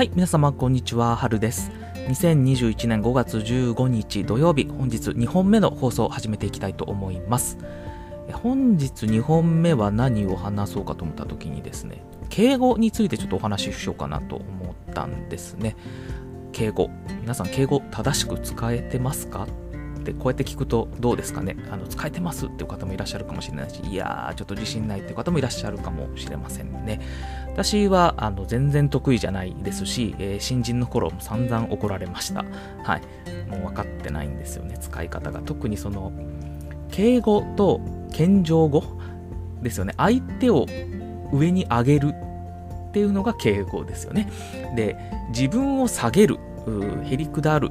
はい、皆様こんにちは、はるです。2021年5月15日土曜日、本日2本目の放送を始めていきたいと思います。え本日2本目は何を話そうかと思った時にですね、敬語についてちょっとお話ししようかなと思ったんですね。敬語。皆さん敬語正しく使えてますか？ってこうやって聞くとどうですかね？あの使えてますっていう方もいらっしゃるかもしれないしいやーちょっと自信ないっていう方もいらっしゃるかもしれませんね。私はあの全然得意じゃないですし、えー新人の頃も散々怒られました。はい。もう分かってないんですよね使い方が。特にその敬語と謙譲語ですよね。相手を上に上げるっていうのが敬語ですよね。で自分を下げるへりくだる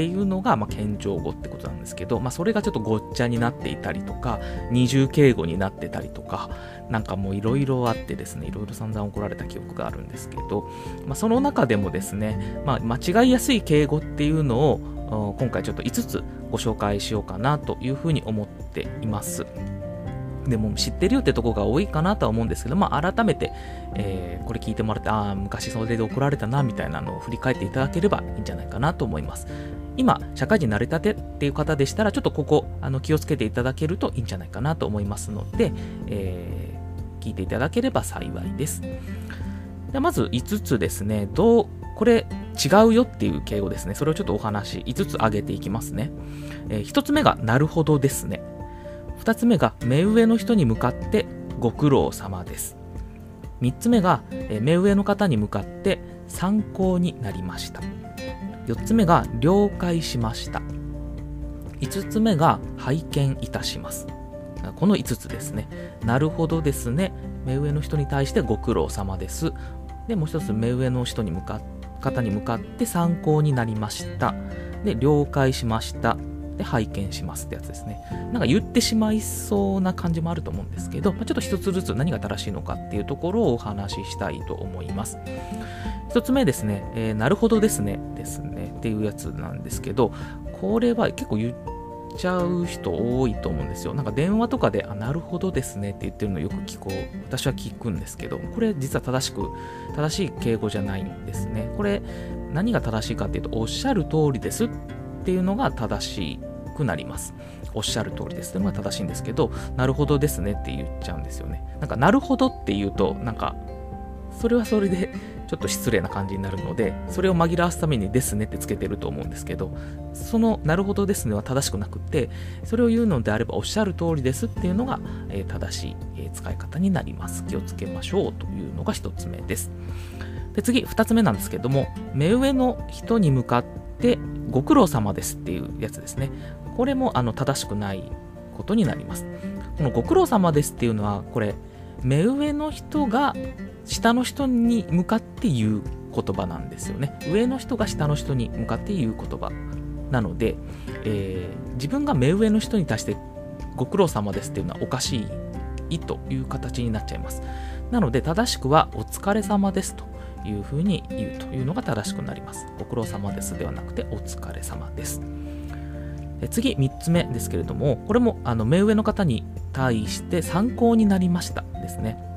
っていうのが、まあ、謙譲語ってことなんですけど、まあ、それがちょっとごっちゃになっていたりとか二重敬語になってたりとかなんかもういろいろあってですねいろいろ散々怒られた記憶があるんですけど、まあ、その中でもですね、まあ、間違いやすい敬語っていうのを今回ちょっと5つご紹介しようかなというふうに思っています。でも知ってるよってとこが多いかなとは思うんですけど、まあ、改めて、えーこれ聞いてもらって、ああ、昔それで怒られたなみたいなのを振り返っていただければいいんじゃないかなと思います。今、社会人慣れたてっていう方でしたら、ちょっとここあの気をつけていただけるといいんじゃないかなと思いますので、えー聞いていただければ幸いです。でまず5つですね、どう、これ違うよっていう敬語ですね。それをちょっとお話5つ挙げていきますね。え1つ目が、なるほどですね。2つ目が、目上の人に向かってご苦労様です。3つ目が、え目上の方に向かって参考になりました。4つ目が、了解しました。5つ目が、拝見いたします。この5つですね。なるほどですね。目上の人に対してご苦労様です。で、もう一つ、目上の人に向か方に向かって参考になりました。で、了解しました。で、拝見しますってやつですね。なんか言ってしまいそうな感じもあると思うんですけど、まあちょっと一つずつ何が正しいのかっていうところをお話ししたいと思います。一つ目ですね、えーなるほどですね、ですね、っていうやつなんですけど、これは結構言っちゃう人多いと思うんですよ。なんか電話とかで、あ、なるほどですねって言ってるのよく聞こう。私は聞くんですけど、これ実は正しく、正しい敬語じゃないんですね。これ、何が正しいかっていうと、おっしゃる通りですっていうのが正しいくなります。おっしゃる通りですっていうのが正しいんですけど、なるほどですねって言っちゃうんですよね。なんか、なるほどって言うと、なんか、それはそれでちょっと失礼な感じになるので、それを紛らわすためにですねってつけてると思うんですけど、そのなるほどですねは正しくなくって、それを言うのであればおっしゃる通りですっていうのが、え正しい、え使い方になります。気をつけましょうというのが一つ目です。で次、二つ目なんですけども、目上の人に向かってご苦労様ですっていうやつですね。これもあの正しくないことになります。このご苦労様ですっていうのは、これ、目上の人が下の人に向かって言う言葉なんですよね。上の人が下の人に向かって言う言葉なので、えー自分が目上の人に対してご苦労様ですっていうのはおかしいという形になっちゃいます。なので正しくはお疲れ様ですというふうに言うというのが正しくなります。ご苦労様ですではなくてお疲れ様です。え次3つ目ですけれども、これもあの目上の方に対して参考になりましたですね。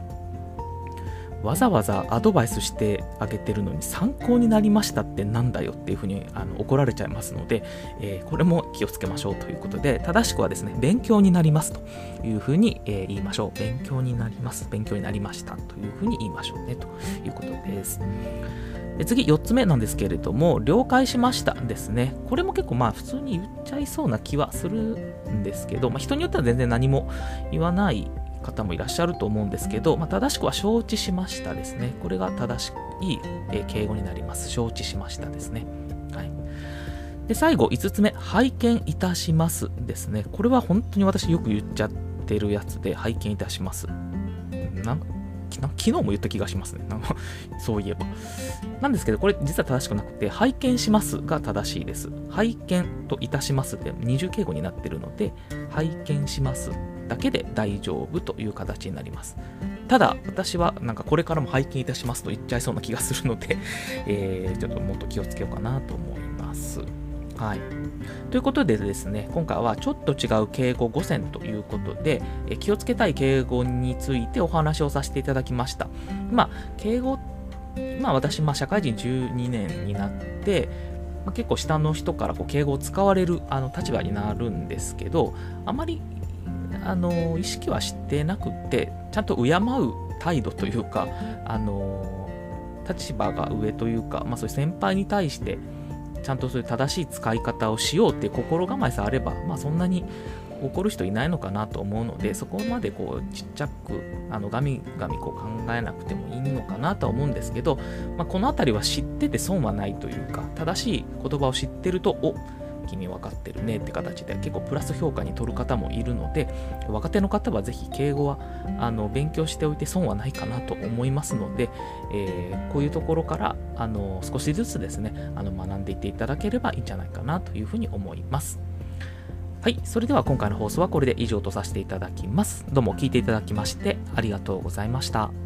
わざわざアドバイスしてあげてるのに参考になりましたってなんだよっていうふうにあの怒られちゃいますので、えーこれも気をつけましょうということで、正しくはですね、勉強になりますというふうに、えー言いましょう。勉強になります。勉強になりましたというふうに言いましょうねということです。で次、4つ目なんですけれども、了解しましたですね。これも結構まあ普通に言っちゃいそうな気はするんですけど、まあ、人によっては全然何も言わない方もいらっしゃると思うんですけど、まあ、正しくは承知しましたですね。これが正しい、え敬語になります。承知しましたですね。はい。で、最後、5つ目、拝見いたしますですね。これは本当に私よく言っちゃってるやつで、拝見いたします。昨日も言った気がしますね。そういえば。なんですけど、これ実は正しくなくて、拝見しますが正しいです。拝見といたしますって二重敬語になってるので、拝見しますだけで大丈夫という形になります。ただ、私はなんかこれからも拝見いたしますと言っちゃいそうな気がするので、えーちょっともっと気をつけようかなと思います。はい。ということでですね、今回はちょっと違う敬語5選ということで、え気をつけたい敬語についてお話をさせていただきました。まあ、敬語、今私、まあ、社会人12年になって、まあ、結構下の人からこう敬語を使われるあの立場になるんですけどあまりあの意識はしてなくてちゃんと敬う態度というかあの立場が上というか、まあ、そういう先輩に対してちゃんとそういう正しい使い方をしようって心構えさえあれば、まあ、そんなに怒る人いないのかなと思うのでそこまでこうちっちゃくあのガミガミこう考えなくてもいいのかなとは思うんですけど、まあ、この辺りは知ってて損はないというか正しい言葉を知ってるとおっ君分かってるねって形で結構プラス評価に取る方もいるので若手の方はぜひ敬語はあの勉強しておいて損はないかなと思いますので、えー、こういうところからあの少しずつですねあの学んでいっていただければいいんじゃないかなというふうに思います。はい、それでは今回の放送はこれで以上とさせていただきます。どうも聞いていただきましてありがとうございました。